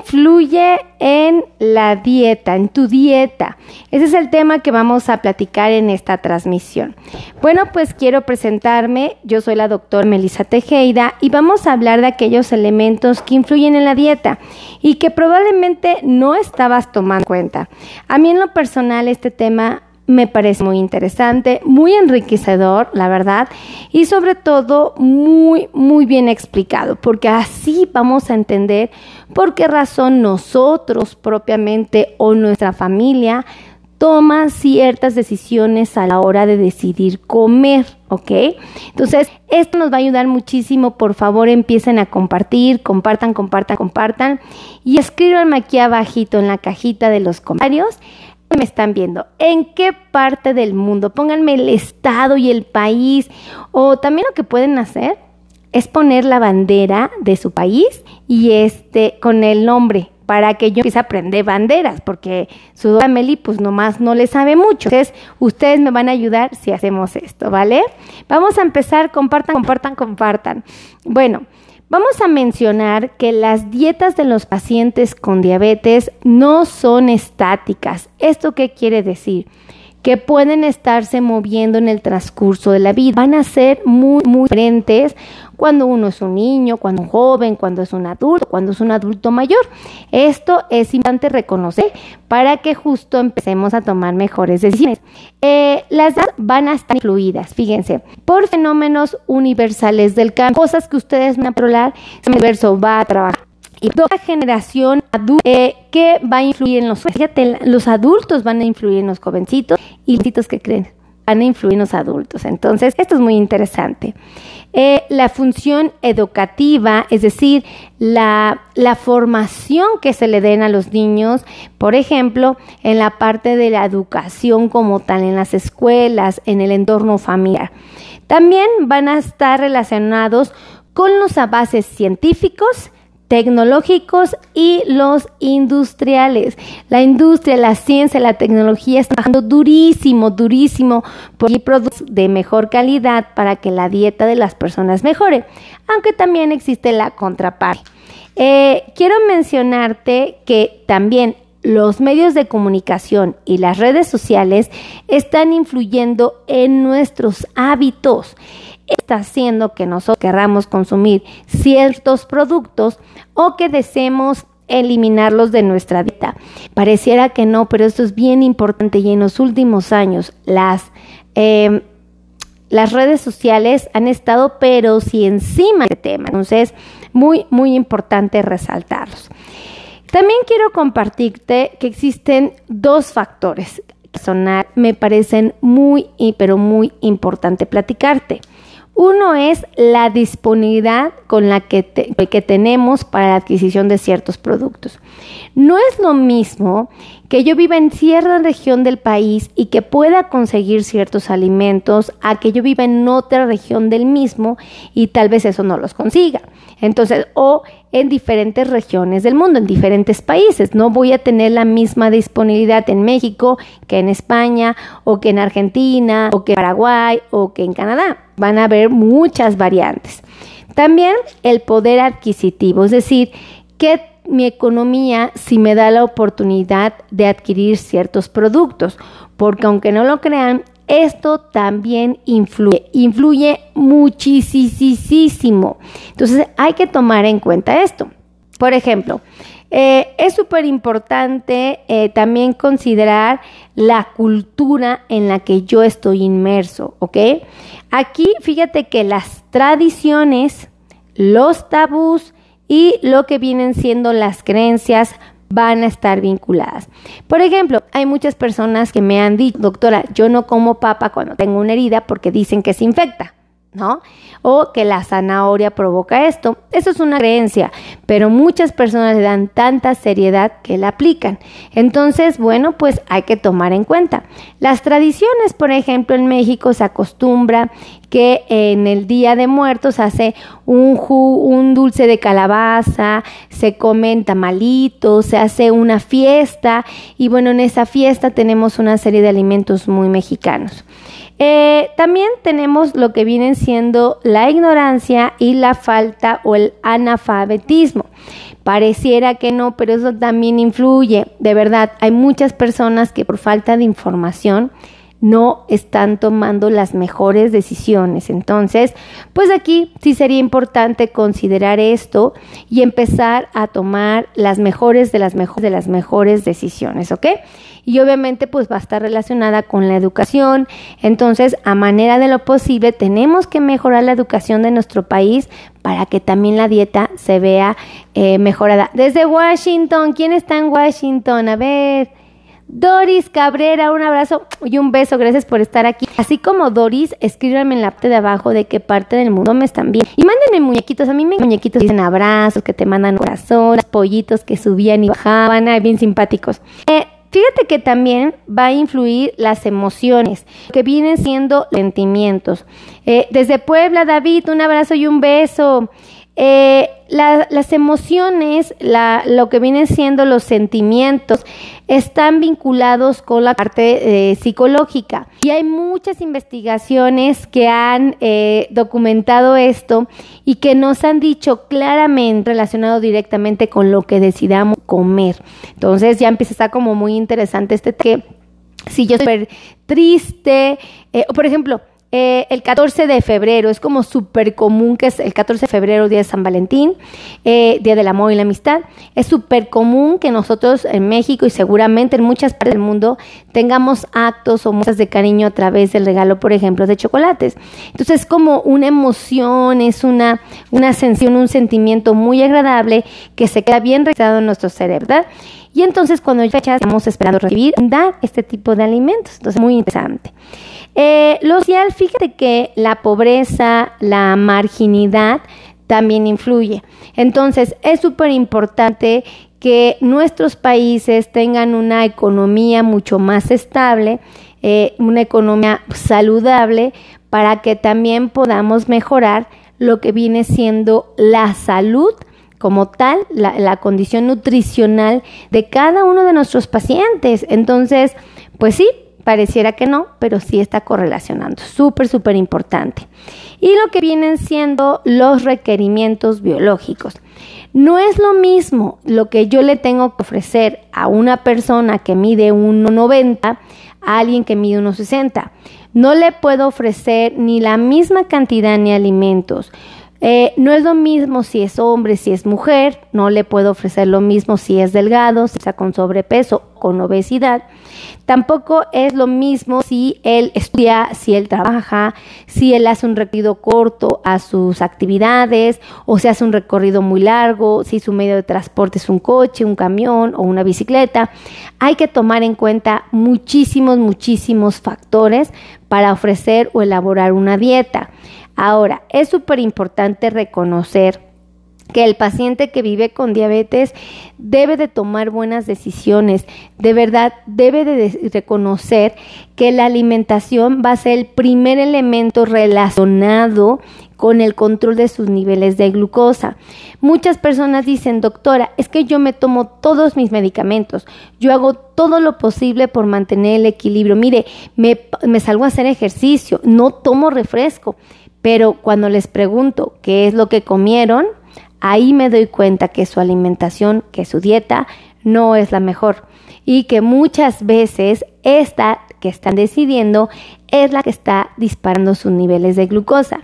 influye en la dieta, en tu dieta? Ese es el tema que vamos a platicar en esta transmisión. Bueno, pues quiero presentarme. Yo soy la doctora Melissa Tejeda y vamos a hablar de aquellos elementos que influyen en la dieta y que probablemente no estabas tomando en cuenta. A mí en lo personal este tema me parece muy interesante, muy enriquecedor, la verdad, y sobre todo muy, muy bien explicado, porque así vamos a entender por qué razón nosotros propiamente o nuestra familia toma ciertas decisiones a la hora de decidir comer, ¿ok? Entonces, esto nos va a ayudar muchísimo. Por favor, empiecen a compartir, compartan, compartan, compartan y escríbanme aquí abajito en la cajita de los comentarios me están viendo? ¿En qué parte del mundo? Pónganme el estado y el país. O también lo que pueden hacer es poner la bandera de su país y este con el nombre para que yo empiece a aprender banderas, porque su Meli pues nomás no le sabe mucho. Entonces, ustedes me van a ayudar si hacemos esto, ¿vale? Vamos a empezar, compartan, compartan, compartan. Bueno, Vamos a mencionar que las dietas de los pacientes con diabetes no son estáticas. ¿Esto qué quiere decir? que pueden estarse moviendo en el transcurso de la vida. Van a ser muy, muy diferentes cuando uno es un niño, cuando un joven, cuando es un adulto, cuando es un adulto mayor. Esto es importante reconocer para que justo empecemos a tomar mejores decisiones. Eh, las van a estar influidas, fíjense, por fenómenos universales del cambio, cosas que ustedes van a probar, el universo va a trabajar y toda generación adulta eh, que va a influir en los fíjate, los adultos van a influir en los jovencitos y los que creen van a influir en los adultos. Entonces, esto es muy interesante. Eh, la función educativa, es decir, la, la, formación que se le den a los niños, por ejemplo, en la parte de la educación como tal, en las escuelas, en el entorno familiar. También van a estar relacionados con los avances científicos, tecnológicos y los industriales. La industria, la ciencia, la tecnología están trabajando durísimo, durísimo por productos de mejor calidad para que la dieta de las personas mejore, aunque también existe la contraparte. Eh, quiero mencionarte que también los medios de comunicación y las redes sociales están influyendo en nuestros hábitos está haciendo que nosotros querramos consumir ciertos productos o que deseemos eliminarlos de nuestra dieta. Pareciera que no, pero esto es bien importante y en los últimos años las, em, las redes sociales han estado pero si encima de tema. Entonces, muy, muy importante resaltarlos. También quiero compartirte que existen dos factores que me parecen muy, pero muy importante platicarte. Uno es la disponibilidad con la que, que, tenemos para la adquisición de ciertos productos. No es lo mismo que yo viva en cierta región del país y que pueda conseguir ciertos alimentos a que yo viva en otra región del mismo y tal vez eso no los consiga. Entonces, o en diferentes regiones del mundo, en diferentes países. No voy a tener la misma disponibilidad en México que en España o que en Argentina o que en Paraguay o que en Canadá. Van a haber muchas variantes. También el poder adquisitivo, es decir, que mi economía si me da la oportunidad de adquirir ciertos productos, porque aunque no lo crean, esto también influye, influye muchísimo. Entonces hay que tomar en cuenta esto. Por ejemplo, eh, es súper importante eh, también considerar la cultura en la que yo estoy inmerso, ¿ok? Aquí fíjate que las tradiciones, los tabús y lo que vienen siendo las creencias van a estar vinculadas. Por ejemplo, hay muchas personas que me han dicho, doctora, yo no como papa cuando tengo una herida porque dicen que se infecta. ¿No? O que la zanahoria provoca esto. Eso es una creencia, pero muchas personas le dan tanta seriedad que la aplican. Entonces, bueno, pues hay que tomar en cuenta. Las tradiciones, por ejemplo, en México se acostumbra que en el Día de Muertos hace un, un dulce de calabaza, se comen tamalitos, se hace una fiesta y bueno, en esa fiesta tenemos una serie de alimentos muy mexicanos. Eh, también tenemos lo que vienen siendo la ignorancia y la falta o el analfabetismo. Pareciera que no, pero eso también influye. De verdad, hay muchas personas que por falta de información no están tomando las mejores decisiones. Entonces, pues aquí sí sería importante considerar esto y empezar a tomar las mejores de las mejores de las mejores decisiones, ¿ok? Y obviamente pues va a estar relacionada con la educación. Entonces, a manera de lo posible, tenemos que mejorar la educación de nuestro país para que también la dieta se vea eh, mejorada. Desde Washington, ¿quién está en Washington? A ver. Doris Cabrera, un abrazo y un beso, gracias por estar aquí. Así como Doris, escríbanme en la parte de abajo de qué parte del mundo me están viendo. Y mándenme muñequitos, a mí me muñequitos dicen abrazos, que te mandan corazones, pollitos que subían y bajaban, ay, bien simpáticos. Eh, Fíjate que también va a influir las emociones, que vienen siendo sentimientos. Eh, desde Puebla, David, un abrazo y un beso. Eh, las emociones, lo que vienen siendo los sentimientos, están vinculados con la parte eh, psicológica. Y hay muchas investigaciones que han eh, documentado esto y que nos han dicho claramente relacionado directamente con lo que decidamos comer. Entonces ya empieza a estar como muy interesante este que si yo estoy triste, o por ejemplo, eh, el 14 de febrero, es como súper común que es el 14 de febrero, día de San Valentín, eh, día del amor y la amistad. Es súper común que nosotros en México y seguramente en muchas partes del mundo tengamos actos o muestras de cariño a través del regalo, por ejemplo, de chocolates. Entonces es como una emoción, es una, una sensación, un sentimiento muy agradable que se queda bien registrado en nuestro cerebro, ¿verdad? Y entonces cuando ya estamos esperando recibir, dar este tipo de alimentos. Entonces, muy interesante. Eh, lo social, fíjate que la pobreza, la marginidad también influye. Entonces, es súper importante que nuestros países tengan una economía mucho más estable, eh, una economía saludable, para que también podamos mejorar lo que viene siendo la salud como tal, la, condición nutricional de cada uno de nuestros pacientes. Entonces, pues sí, Pareciera que no, pero sí está correlacionando. Súper, súper importante. Y lo que vienen siendo los requerimientos biológicos. No es lo mismo lo que yo le tengo que ofrecer a una persona que mide 1,90 a alguien que mide 1,60. No le puedo ofrecer ni la misma cantidad ni alimentos. Eh, no es lo mismo si es hombre, si es mujer, no le puedo ofrecer lo mismo si es delgado, si está con sobrepeso, con obesidad. Tampoco es lo mismo si él estudia, si él trabaja, si él hace un recorrido corto a sus actividades o si hace un recorrido muy largo, si su medio de transporte es un coche, un camión o una bicicleta. Hay que tomar en cuenta muchísimos, muchísimos factores para ofrecer o elaborar una dieta. Ahora, es súper importante reconocer que el paciente que vive con diabetes debe de tomar buenas decisiones, de verdad debe de reconocer que la alimentación va a ser el primer elemento relacionado con el control de sus niveles de glucosa. Muchas personas dicen, doctora, es que yo me tomo todos mis medicamentos, yo hago todo lo posible por mantener el equilibrio. Mire, me, me salgo a hacer ejercicio, no tomo refresco. Pero cuando les pregunto qué es lo que comieron, ahí me doy cuenta que su alimentación, que su dieta no es la mejor y que muchas veces esta que están decidiendo es la que está disparando sus niveles de glucosa.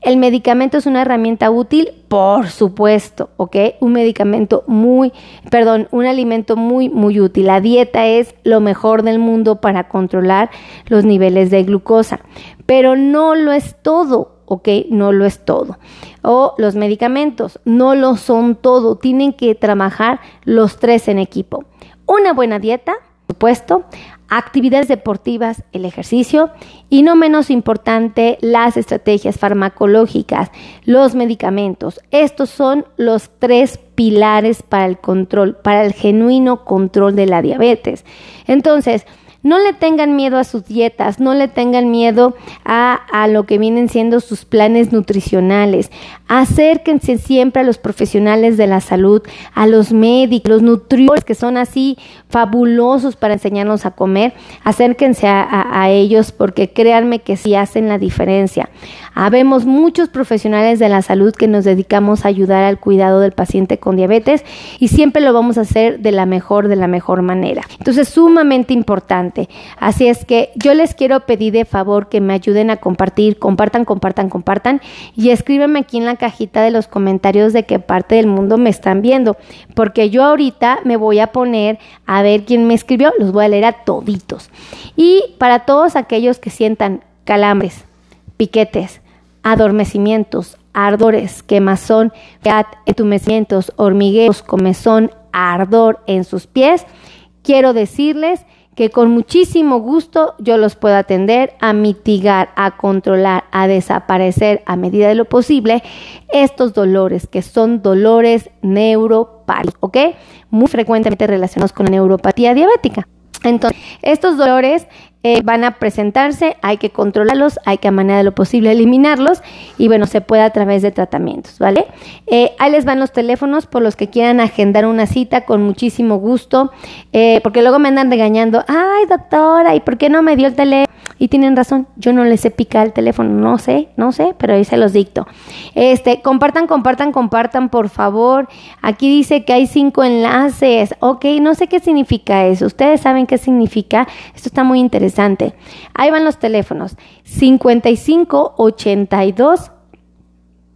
¿El medicamento es una herramienta útil? Por supuesto, ¿ok? Un medicamento muy, perdón, un alimento muy, muy útil. La dieta es lo mejor del mundo para controlar los niveles de glucosa, pero no lo es todo. ¿Ok? No lo es todo. O los medicamentos, no lo son todo. Tienen que trabajar los tres en equipo. Una buena dieta, por supuesto, actividades deportivas, el ejercicio y no menos importante, las estrategias farmacológicas, los medicamentos. Estos son los tres pilares para el control, para el genuino control de la diabetes. Entonces, No le tengan miedo a sus dietas, no le tengan miedo a, a lo que vienen siendo sus planes nutricionales. Acérquense siempre a los profesionales de la salud, a los médicos, los nutriólogos que son así fabulosos para enseñarnos a comer. Acérquense a, ellos porque créanme que sí hacen la diferencia. Habemos muchos profesionales de la salud que nos dedicamos a ayudar al cuidado del paciente con diabetes y siempre lo vamos a hacer de la mejor, de la mejor manera. Entonces, sumamente importante. Así es que yo les quiero pedir de favor que me ayuden a compartir, compartan, compartan, compartan y escríbeme aquí en la cajita de los comentarios de qué parte del mundo me están viendo, porque yo ahorita me voy a poner a ver quién me escribió, los voy a leer a toditos. Y para todos aquellos que sientan calambres, piquetes, adormecimientos, ardores, quemazón, entumecimientos, hormigueos, comezón, ardor en sus pies, quiero decirles que con muchísimo gusto yo los puedo atender a mitigar, a controlar, a desaparecer a medida de lo posible estos dolores que son dolores neuropáticos, ¿ok? Muy frecuentemente relacionados con la neuropatía diabética. Entonces, estos dolores eh, van a presentarse, hay que controlarlos, hay que a manera de lo posible eliminarlos y bueno, se puede a través de tratamientos, ¿vale? Eh, ahí les van los teléfonos por los que quieran agendar una cita con muchísimo gusto, eh, porque luego me andan regañando, ay doctora, ¿y por qué no me dio el teléfono? Y tienen razón, yo no les he picado el teléfono, no sé, no sé, pero ahí se los dicto. Este, compartan, compartan, compartan, por favor. Aquí dice que hay cinco enlaces. Ok, no sé qué significa eso. Ustedes saben qué significa. Esto está muy interesante. Ahí van los teléfonos. 55 82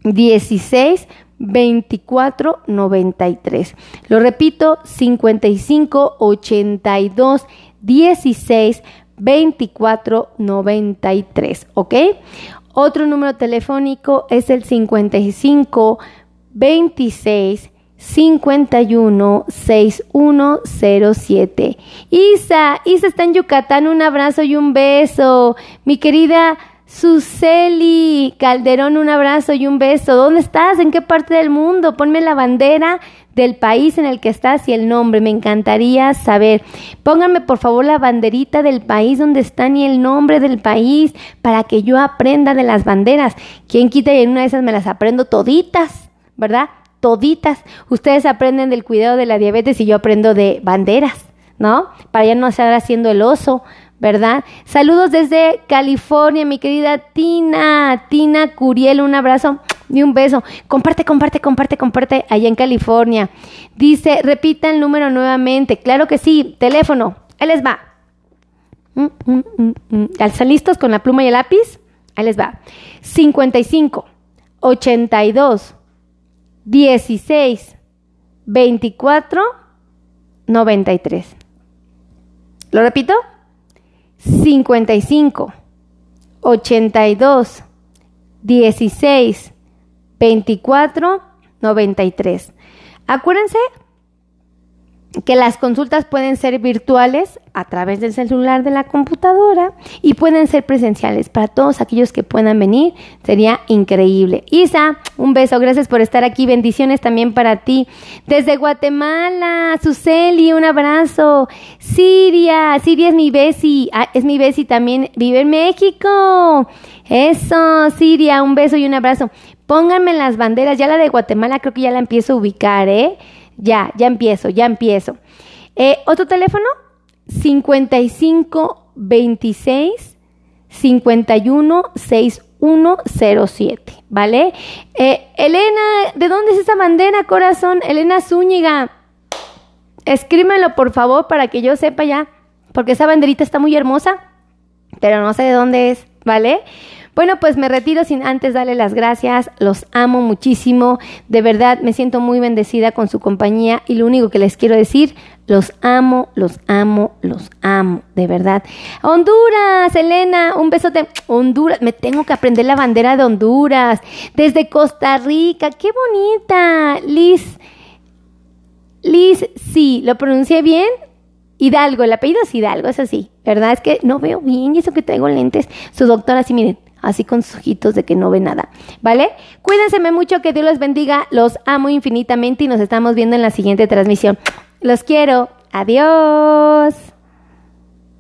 16 24 93. Lo repito, 55 82 16 2493, ¿ok? Otro número telefónico es el 55 26 51 6107. Isa, Isa está en Yucatán, un abrazo y un beso. Mi querida Suseli Calderón, un abrazo y un beso. ¿Dónde estás? ¿En qué parte del mundo? Ponme la bandera del país en el que estás y el nombre. Me encantaría saber. Pónganme por favor la banderita del país donde están y el nombre del país para que yo aprenda de las banderas. ¿Quién quita y en una de esas me las aprendo toditas, ¿verdad? Toditas. Ustedes aprenden del cuidado de la diabetes y yo aprendo de banderas, ¿no? Para ya no estar haciendo el oso. ¿verdad? Saludos desde California, mi querida Tina, Tina Curiel, un abrazo y un beso. Comparte, comparte, comparte, comparte allá en California. Dice, repita el número nuevamente. Claro que sí, teléfono. Ahí les va. Mm, mm, mm, ¿Están listos con la pluma y el lápiz? Ahí les va. 55, 82, 16, 24, 93. ¿Lo repito? 55, 82, 16, 24 93. Acuérdense que las consultas pueden ser virtuales a través del celular de la computadora y pueden ser presenciales para todos aquellos que puedan venir. Sería increíble. Isa, un beso, gracias por estar aquí. Bendiciones también para ti. Desde Guatemala, Suseli, un abrazo. Siria, Siria es mi besi, ah, es mi besi también, vive en México. Eso, Siria, un beso y un abrazo. Pónganme las banderas, ya la de Guatemala creo que ya la empiezo a ubicar, ¿eh? Ya, ya empiezo, ya empiezo. Eh, ¿Otro teléfono? 55 26 51 6107, ¿vale? Eh, Elena, ¿de dónde es esa bandera, corazón? Elena Zúñiga. Escrímelo, por favor, para que yo sepa ya, porque esa banderita está muy hermosa, pero no sé de dónde es, ¿vale? Bueno, pues me retiro sin antes darle las gracias. Los amo muchísimo. De verdad, me siento muy bendecida con su compañía y lo único que les quiero decir, los amo, los amo, los amo, de verdad. Honduras, Elena, un besote. Honduras, me tengo que aprender la bandera de Honduras. Desde Costa Rica, qué bonita. Liz, Liz, sí, ¿lo pronuncié bien? Hidalgo, el apellido es Hidalgo, es así, ¿verdad? Es que no veo bien y eso que traigo lentes. Su doctora, sí, miren, así con sus ojitos de que no ve nada, ¿vale? Cuídense mucho, que Dios los bendiga, los amo infinitamente y nos estamos viendo en la siguiente transmisión. Los quiero, adiós.